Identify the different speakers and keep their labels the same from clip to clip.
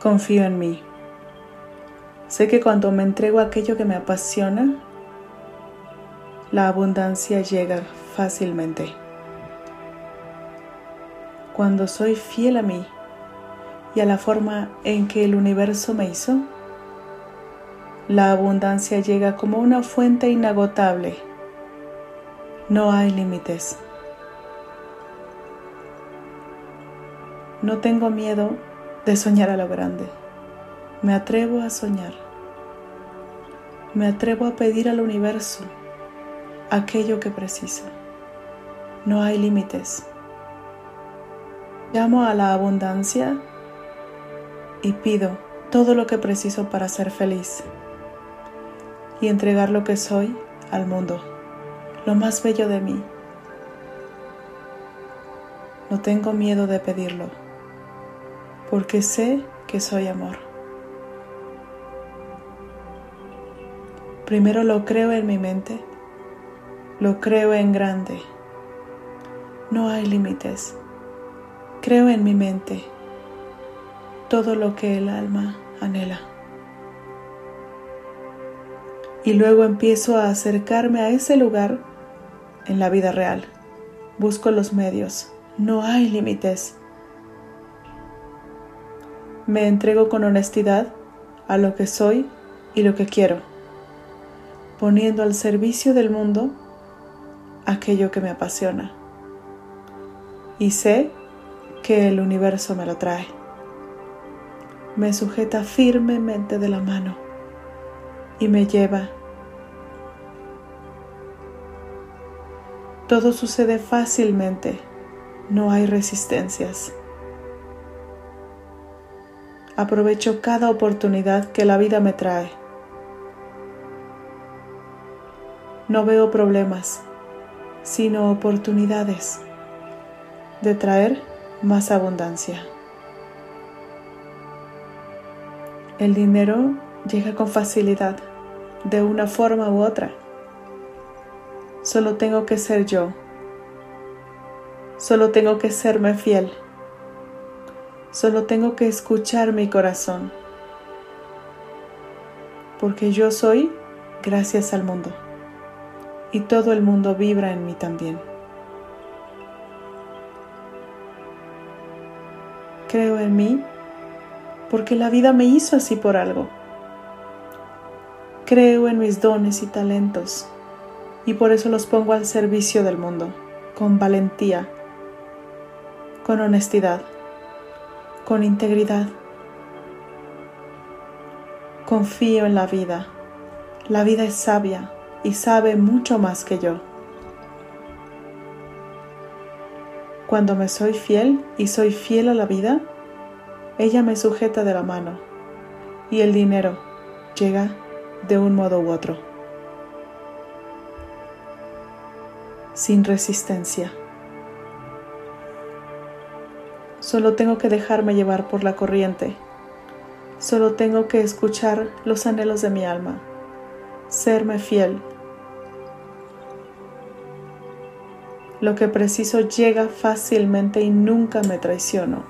Speaker 1: Confío en mí. Sé que cuando me entrego a aquello que me apasiona, la abundancia llega fácilmente. Cuando soy fiel a mí y a la forma en que el universo me hizo, la abundancia llega como una fuente inagotable. No hay límites. No tengo miedo de soñar a lo grande. Me atrevo a soñar. Me atrevo a pedir al universo aquello que preciso. No hay límites. Llamo a la abundancia y pido todo lo que preciso para ser feliz y entregar lo que soy al mundo, lo más bello de mí. No tengo miedo de pedirlo, porque sé que soy amor. Primero lo creo en mi mente, lo creo en grande. No hay límites. Creo en mi mente todo lo que el alma anhela. Y luego empiezo a acercarme a ese lugar en la vida real. Busco los medios. No hay límites. Me entrego con honestidad a lo que soy y lo que quiero, poniendo al servicio del mundo aquello que me apasiona. Y sé que el universo me lo trae. Me sujeta firmemente de la mano y me lleva. Todo sucede fácilmente, no hay resistencias. Aprovecho cada oportunidad que la vida me trae. No veo problemas, sino oportunidades de traer más abundancia. El dinero llega con facilidad, de una forma u otra. Solo tengo que ser yo. Solo tengo que serme fiel. Solo tengo que escuchar mi corazón. Porque yo soy gracias al mundo. Y todo el mundo vibra en mí también. Creo en mí porque la vida me hizo así por algo. Creo en mis dones y talentos y por eso los pongo al servicio del mundo, con valentía, con honestidad, con integridad. Confío en la vida. La vida es sabia y sabe mucho más que yo. Cuando me soy fiel y soy fiel a la vida, ella me sujeta de la mano y el dinero llega de un modo u otro, sin resistencia. Solo tengo que dejarme llevar por la corriente. Solo tengo que escuchar los anhelos de mi alma, serme fiel Lo que preciso llega fácilmente y nunca me traiciono.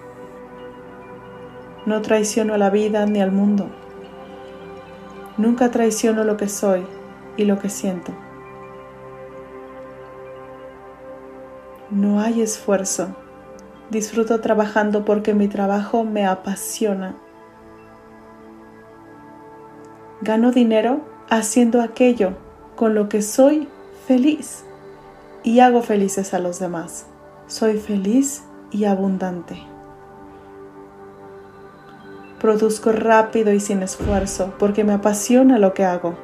Speaker 1: No traiciono a la vida ni al mundo. Nunca traiciono lo que soy y lo que siento. No hay esfuerzo. Disfruto trabajando porque mi trabajo me apasiona. Gano dinero haciendo aquello con lo que soy feliz y hago felices a los demás. Soy feliz y abundante. Produzco rápido y sin esfuerzo porque me apasiona lo que hago.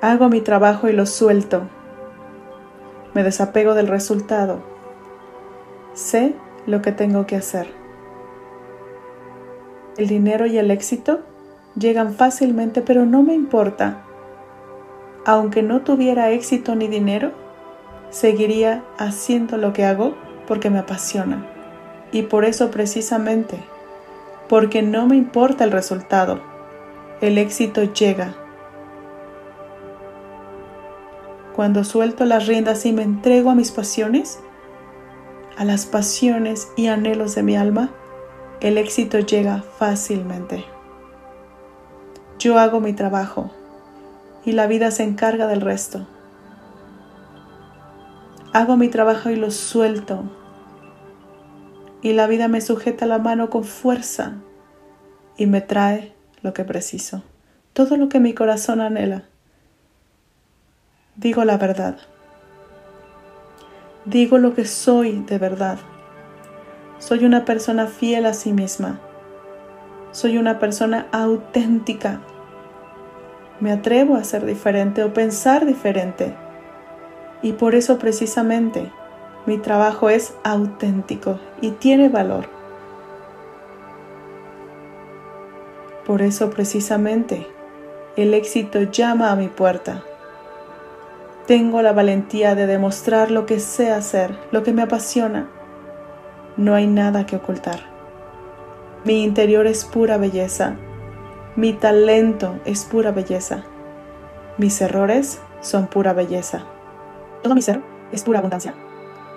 Speaker 1: Hago mi trabajo y lo suelto. Me desapego del resultado. Sé lo que tengo que hacer. El dinero y el éxito llegan fácilmente, pero no me importa aunque no tuviera éxito ni dinero, seguiría haciendo lo que hago porque me apasiona. Y por eso precisamente, porque no me importa el resultado, el éxito llega. Cuando suelto las riendas y me entrego a mis pasiones, a las pasiones y anhelos de mi alma, el éxito llega fácilmente. Yo hago mi trabajo y la vida se encarga del resto. Hago mi trabajo y lo suelto y la vida me sujeta la mano con fuerza y me trae lo que preciso, todo lo que mi corazón anhela. Digo la verdad. Digo lo que soy de verdad. Soy una persona fiel a sí misma. Soy una persona auténtica. Me atrevo a ser diferente o pensar diferente. Y por eso precisamente mi trabajo es auténtico y tiene valor. Por eso precisamente el éxito llama a mi puerta. Tengo la valentía de demostrar lo que sé hacer, lo que me apasiona. No hay nada que ocultar. Mi interior es pura belleza. Mi talento es pura belleza. Mis errores son pura belleza. Todo mi ser es pura abundancia.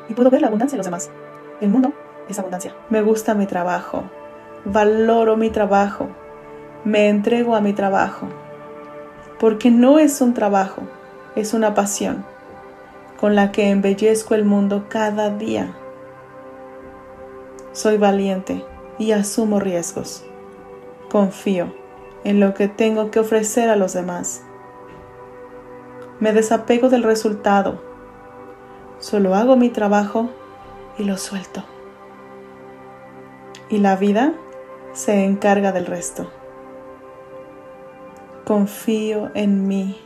Speaker 1: Y puedo ver la abundancia en los demás. El mundo es abundancia. Me gusta mi trabajo. Valoro mi trabajo me entrego a mi trabajo, porque no es un trabajo, es una pasión con la que embellezco el mundo cada día. Soy valiente y asumo riesgos. Confío en lo que tengo que ofrecer a los demás. Me desapego del resultado. Solo hago mi trabajo y lo suelto. Y la vida se encarga del resto. Confío en mí,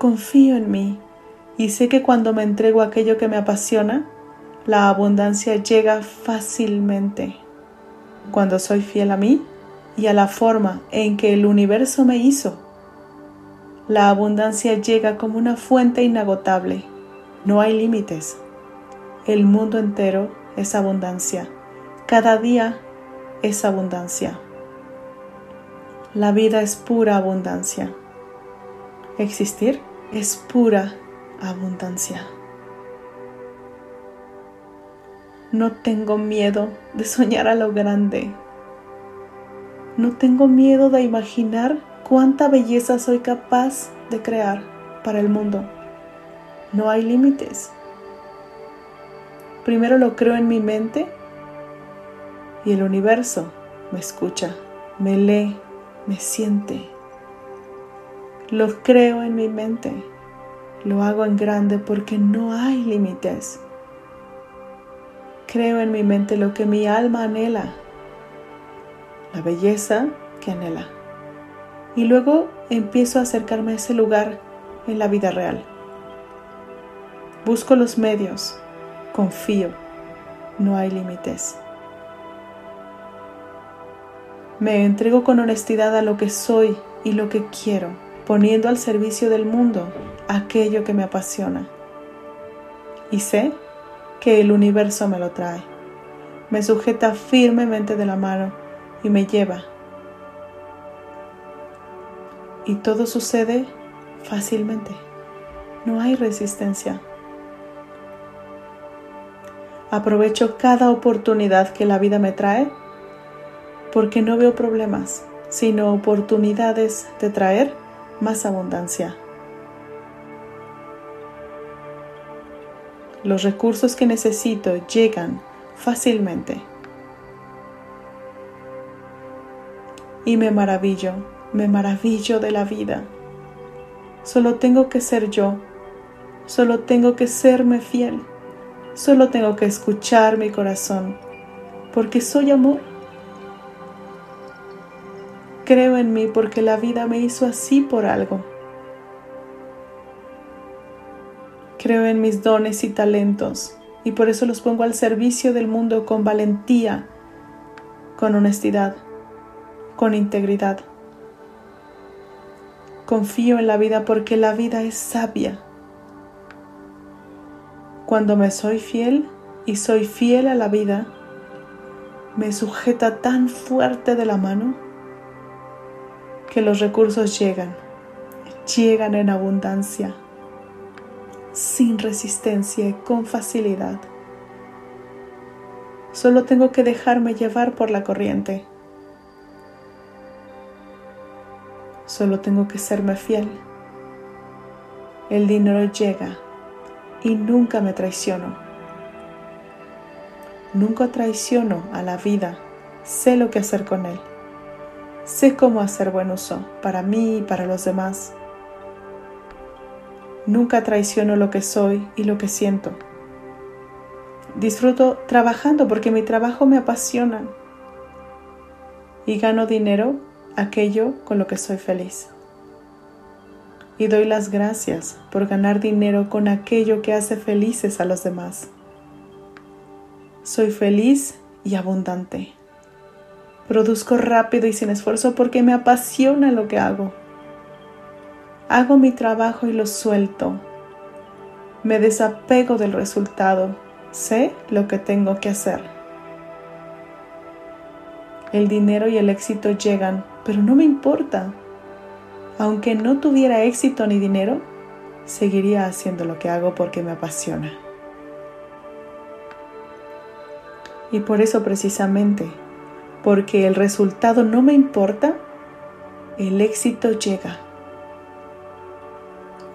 Speaker 1: confío en mí y sé que cuando me entrego a aquello que me apasiona, la abundancia llega fácilmente. Cuando soy fiel a mí y a la forma en que el universo me hizo, la abundancia llega como una fuente inagotable. No hay límites. El mundo entero es abundancia. Cada día es abundancia. La vida es pura abundancia. Existir es pura abundancia. No tengo miedo de soñar a lo grande. No tengo miedo de imaginar cuánta belleza soy capaz de crear para el mundo. No hay límites. Primero lo creo en mi mente y el universo me escucha, me lee, me siente. Lo creo en mi mente. Lo hago en grande porque no hay límites. Creo en mi mente lo que mi alma anhela, la belleza que anhela. Y luego empiezo a acercarme a ese lugar en la vida real. Busco los medios, confío, no hay límites. Me entrego con honestidad a lo que soy y lo que quiero, poniendo al servicio del mundo aquello que me apasiona. Y sé que el universo me lo trae. Me sujeta firmemente de la mano y me lleva. Y todo sucede fácilmente. No hay resistencia. Aprovecho cada oportunidad que la vida me trae porque no veo problemas, sino oportunidades de traer más abundancia. Los recursos que necesito llegan fácilmente. Y me maravillo, me maravillo de la vida. Solo tengo que ser yo, solo tengo que serme fiel, solo tengo que escuchar mi corazón, porque soy amor Creo en mí porque la vida me hizo así por algo. Creo en mis dones y talentos y por eso los pongo al servicio del mundo con valentía, con honestidad, con integridad. Confío en la vida porque la vida es sabia. Cuando me soy fiel y soy fiel a la vida, me sujeta tan fuerte de la mano que los recursos llegan, llegan en abundancia, sin resistencia y con facilidad. Solo tengo que dejarme llevar por la corriente. Solo tengo que serme fiel. El dinero llega y nunca me traiciono. Nunca traiciono a la vida. Sé lo que hacer con él. Sé cómo hacer buen uso para mí y para los demás. Nunca traiciono lo que soy y lo que siento. Disfruto trabajando porque mi trabajo me apasiona y gano dinero aquello con lo que soy feliz. Y doy las gracias por ganar dinero con aquello que hace felices a los demás. Soy feliz y abundante. Produzco rápido y sin esfuerzo porque me apasiona lo que hago. Hago mi trabajo y lo suelto. Me desapego del resultado Sé lo que tengo que hacer. El dinero y el éxito llegan, pero no me importa. Aunque no tuviera éxito ni dinero, seguiría haciendo lo que hago porque me apasiona. Y por eso precisamente, porque el resultado no me importa, el éxito llega.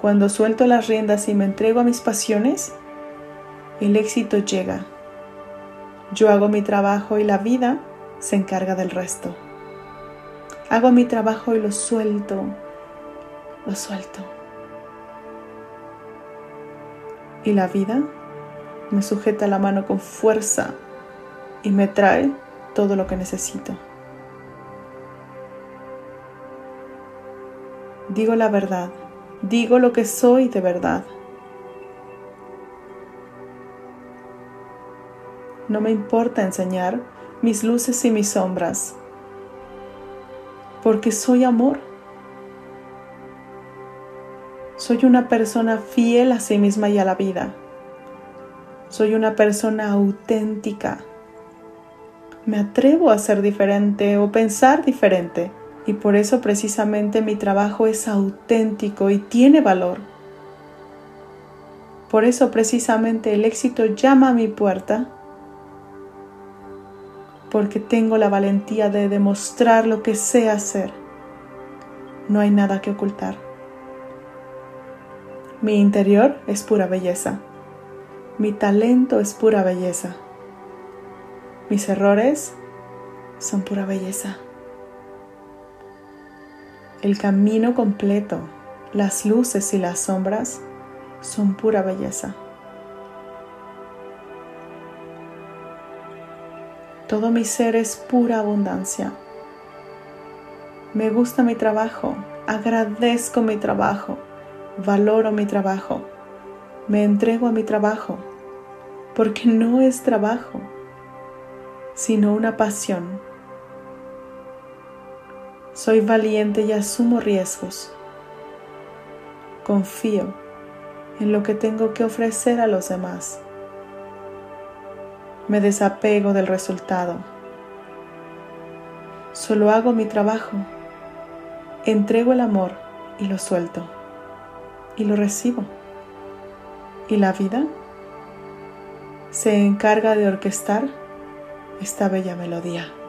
Speaker 1: Cuando suelto las riendas y me entrego a mis pasiones, el éxito llega. Yo hago mi trabajo y la vida se encarga del resto. Hago mi trabajo y lo suelto, lo suelto. Y la vida me sujeta la mano con fuerza y me trae todo lo que necesito. Digo la verdad, digo lo que soy de verdad. No me importa enseñar mis luces y mis sombras, porque soy amor. Soy una persona fiel a sí misma y a la vida. Soy una persona auténtica. Me atrevo a ser diferente o pensar diferente y por eso precisamente mi trabajo es auténtico y tiene valor. Por eso precisamente el éxito llama a mi puerta porque tengo la valentía de demostrar lo que sé hacer. No hay nada que ocultar. Mi interior es pura belleza. Mi talento es pura belleza. Mis errores son pura belleza. El camino completo, las luces y las sombras son pura belleza. Todo mi ser es pura abundancia. Me gusta mi trabajo, agradezco mi trabajo, valoro mi trabajo, me entrego a mi trabajo, porque no es trabajo, sino una pasión. Soy valiente y asumo riesgos. Confío en lo que tengo que ofrecer a los demás me desapego del resultado. Solo hago mi trabajo, entrego el amor y lo suelto y lo recibo. Y la vida se encarga de orquestar esta bella melodía.